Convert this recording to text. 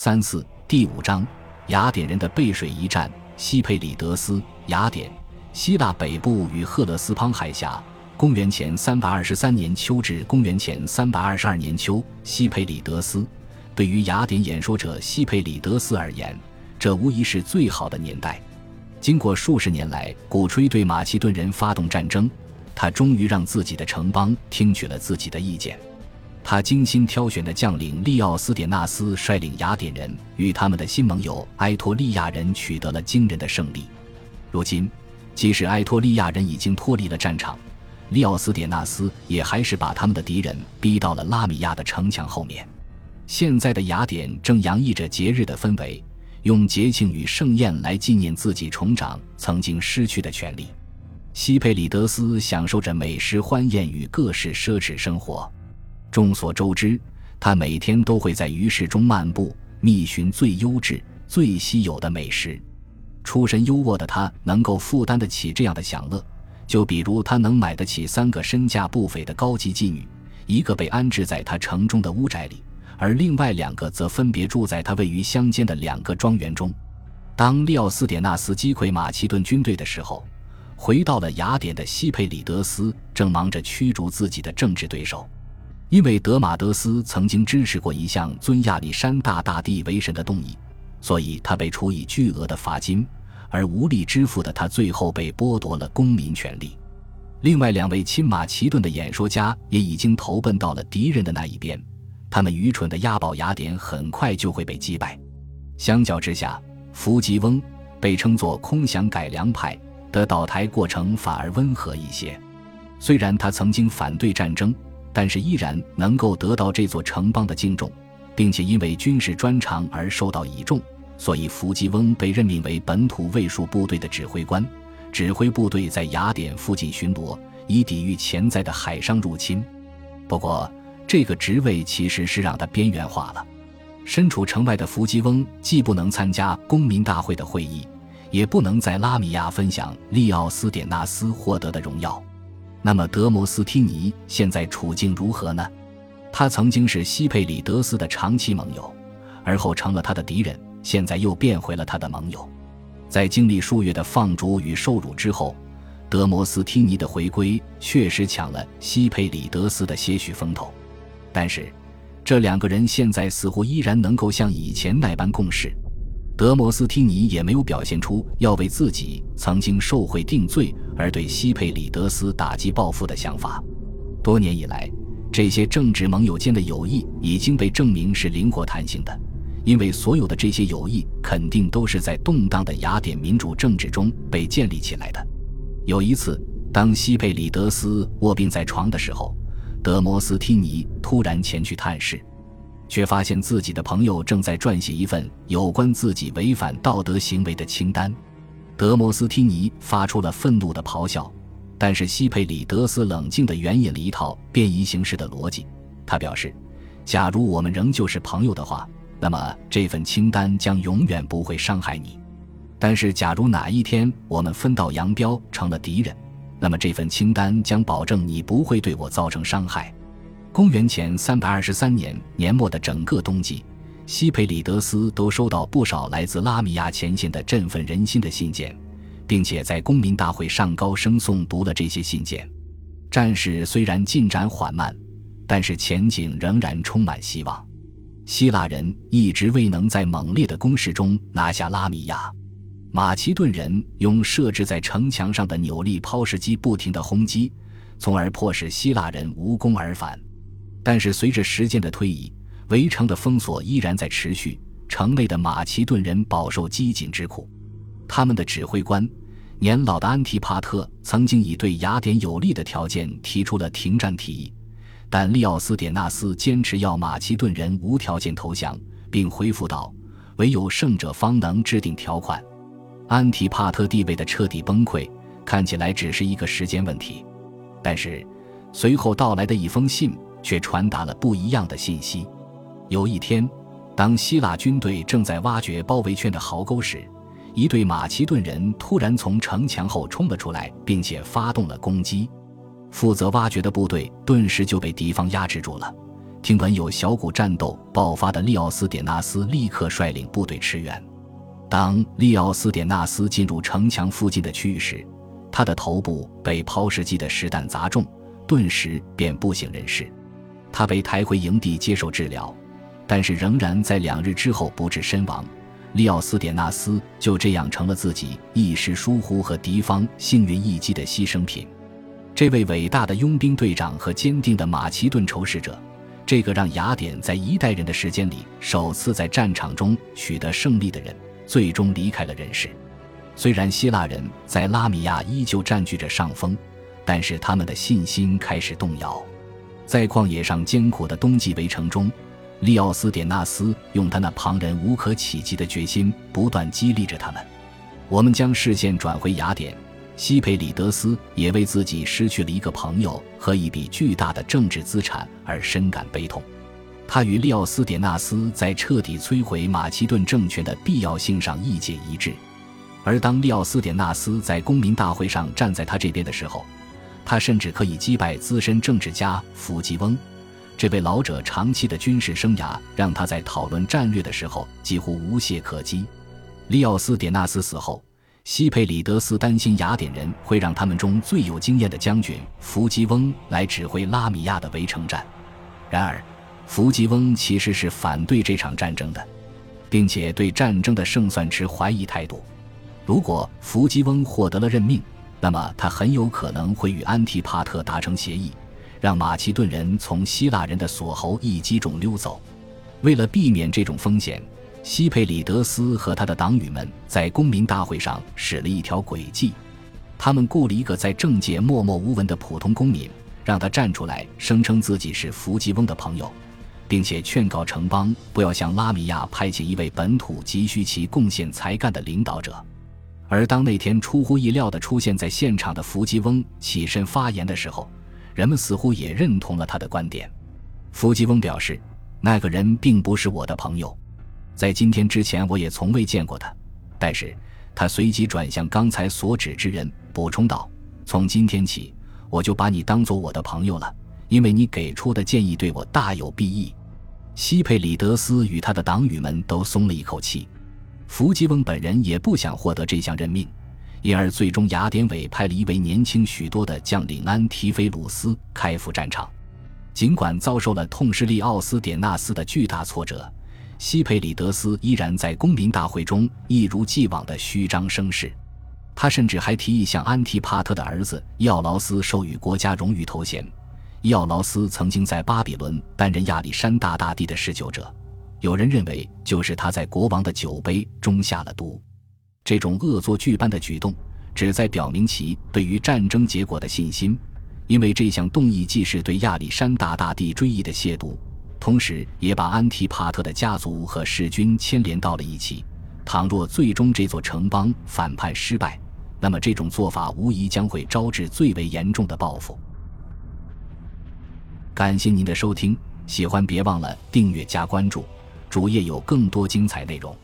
三四第五章，雅典人的背水一战。西佩里德斯，雅典，希腊北部与赫勒斯滂海峡。公元前三百二十三年秋至公元前三百二十二年秋，西佩里德斯。对于雅典演说者西佩里德斯而言，这无疑是最好的年代。经过数十年来鼓吹对马其顿人发动战争，他终于让自己的城邦听取了自己的意见。他精心挑选的将领利奥斯典纳斯率领雅典人与他们的新盟友埃托利亚人取得了惊人的胜利。如今，即使埃托利亚人已经脱离了战场，利奥斯典纳斯也还是把他们的敌人逼到了拉米亚的城墙后面。现在的雅典正洋溢着节日的氛围，用节庆与盛宴来纪念自己重掌曾经失去的权利。西佩里德斯享受着美食欢宴与各式奢侈生活。众所周知，他每天都会在鱼市中漫步，觅寻最优质、最稀有的美食。出身优渥的他能够负担得起这样的享乐，就比如他能买得起三个身价不菲的高级妓女，一个被安置在他城中的屋宅里。而另外两个则分别住在他位于乡间的两个庄园中。当利奥斯典纳斯击溃马其顿军队的时候，回到了雅典的西佩里德斯正忙着驱逐自己的政治对手。因为德马德斯曾经支持过一项尊亚历山大大帝为神的动议，所以他被处以巨额的罚金，而无力支付的他最后被剥夺了公民权利。另外两位亲马其顿的演说家也已经投奔到了敌人的那一边。他们愚蠢的押宝雅典很快就会被击败。相较之下，弗吉翁被称作空想改良派的倒台过程反而温和一些。虽然他曾经反对战争，但是依然能够得到这座城邦的敬重，并且因为军事专长而受到倚重，所以弗吉翁被任命为本土卫戍部队的指挥官，指挥部队在雅典附近巡逻，以抵御潜在的海上入侵。不过，这个职位其实是让他边缘化了。身处城外的弗吉翁既不能参加公民大会的会议，也不能在拉米亚分享利奥斯典纳斯获得的荣耀。那么德摩斯汀尼现在处境如何呢？他曾经是西佩里德斯的长期盟友，而后成了他的敌人，现在又变回了他的盟友。在经历数月的放逐与受辱之后，德摩斯汀尼的回归确实抢了西佩里德斯的些许风头。但是，这两个人现在似乎依然能够像以前那般共事。德摩斯提尼也没有表现出要为自己曾经受贿定罪而对西佩里德斯打击报复的想法。多年以来，这些政治盟友间的友谊已经被证明是灵活弹性的，因为所有的这些友谊肯定都是在动荡的雅典民主政治中被建立起来的。有一次，当西佩里德斯卧病在床的时候。德摩斯提尼突然前去探视，却发现自己的朋友正在撰写一份有关自己违反道德行为的清单。德摩斯提尼发出了愤怒的咆哮，但是西佩里德斯冷静地援引了一套变异形式的逻辑。他表示：“假如我们仍旧是朋友的话，那么这份清单将永远不会伤害你；但是假如哪一天我们分道扬镳，成了敌人，”那么这份清单将保证你不会对我造成伤害。公元前三百二十三年年末的整个冬季，西佩里德斯都收到不少来自拉米亚前线的振奋人心的信件，并且在公民大会上高声诵读了这些信件。战事虽然进展缓慢，但是前景仍然充满希望。希腊人一直未能在猛烈的攻势中拿下拉米亚。马其顿人用设置在城墙上的扭力抛石机不停地轰击，从而迫使希腊人无功而返。但是随着时间的推移，围城的封锁依然在持续，城内的马其顿人饱受饥馑之苦。他们的指挥官年老的安提帕特曾经以对雅典有利的条件提出了停战提议，但利奥斯典纳斯坚持要马其顿人无条件投降，并回复道：“唯有胜者方能制定条款。”安提帕特地位的彻底崩溃，看起来只是一个时间问题，但是随后到来的一封信却传达了不一样的信息。有一天，当希腊军队正在挖掘包围圈的壕沟时，一队马其顿人突然从城墙后冲了出来，并且发动了攻击。负责挖掘的部队顿时就被敌方压制住了，听闻有小股战斗爆发的利奥斯典纳斯立刻率领部队驰援。当利奥斯典纳斯进入城墙附近的区域时，他的头部被抛石机的石弹砸中，顿时便不省人事。他被抬回营地接受治疗，但是仍然在两日之后不治身亡。利奥斯典纳斯就这样成了自己一时疏忽和敌方幸运一击的牺牲品。这位伟大的佣兵队长和坚定的马其顿仇视者，这个让雅典在一代人的时间里首次在战场中取得胜利的人，最终离开了人世。虽然希腊人在拉米亚依旧占据着上风，但是他们的信心开始动摇。在旷野上艰苦的冬季围城中。利奥斯典纳斯用他那旁人无可企及的决心，不断激励着他们。我们将视线转回雅典，西佩里德斯也为自己失去了一个朋友和一笔巨大的政治资产而深感悲痛。他与利奥斯典纳斯在彻底摧毁马其顿政权的必要性上意见一致。而当利奥斯典纳斯在公民大会上站在他这边的时候，他甚至可以击败资深政治家福吉翁。这位老者长期的军事生涯让他在讨论战略的时候几乎无懈可击。利奥斯典纳斯死后，西佩里德斯担心雅典人会让他们中最有经验的将军弗吉翁来指挥拉米亚的围城战。然而，弗吉翁其实是反对这场战争的，并且对战争的胜算持怀疑态度。如果弗吉翁获得了任命，那么他很有可能会与安提帕特达成协议。让马其顿人从希腊人的锁喉一击中溜走。为了避免这种风险，西佩里德斯和他的党羽们在公民大会上使了一条诡计。他们雇了一个在政界默默无闻的普通公民，让他站出来声称自己是弗吉翁的朋友，并且劝告城邦不要向拉米亚派遣一位本土急需其贡献才干的领导者。而当那天出乎意料地出现在现场的弗吉翁起身发言的时候，人们似乎也认同了他的观点。弗吉翁表示，那个人并不是我的朋友，在今天之前我也从未见过他。但是，他随即转向刚才所指之人，补充道：“从今天起，我就把你当做我的朋友了，因为你给出的建议对我大有裨益。”西佩里德斯与他的党羽们都松了一口气。弗吉翁本人也不想获得这项任命。因而，最终雅典委派了一位年轻许多的将领安提菲鲁斯开赴战场。尽管遭受了痛失利奥斯典纳斯的巨大挫折，西佩里德斯依然在公民大会中一如既往的虚张声势。他甚至还提议向安提帕特的儿子伊奥劳斯授予国家荣誉头衔。伊奥劳斯曾经在巴比伦担任亚历山大大帝的侍酒者，有人认为就是他在国王的酒杯中下了毒。这种恶作剧般的举动，旨在表明其对于战争结果的信心，因为这项动议既是对亚历山大大帝追忆的亵渎，同时也把安提帕特的家族和弑君牵连到了一起。倘若最终这座城邦反叛失败，那么这种做法无疑将会招致最为严重的报复。感谢您的收听，喜欢别忘了订阅加关注，主页有更多精彩内容。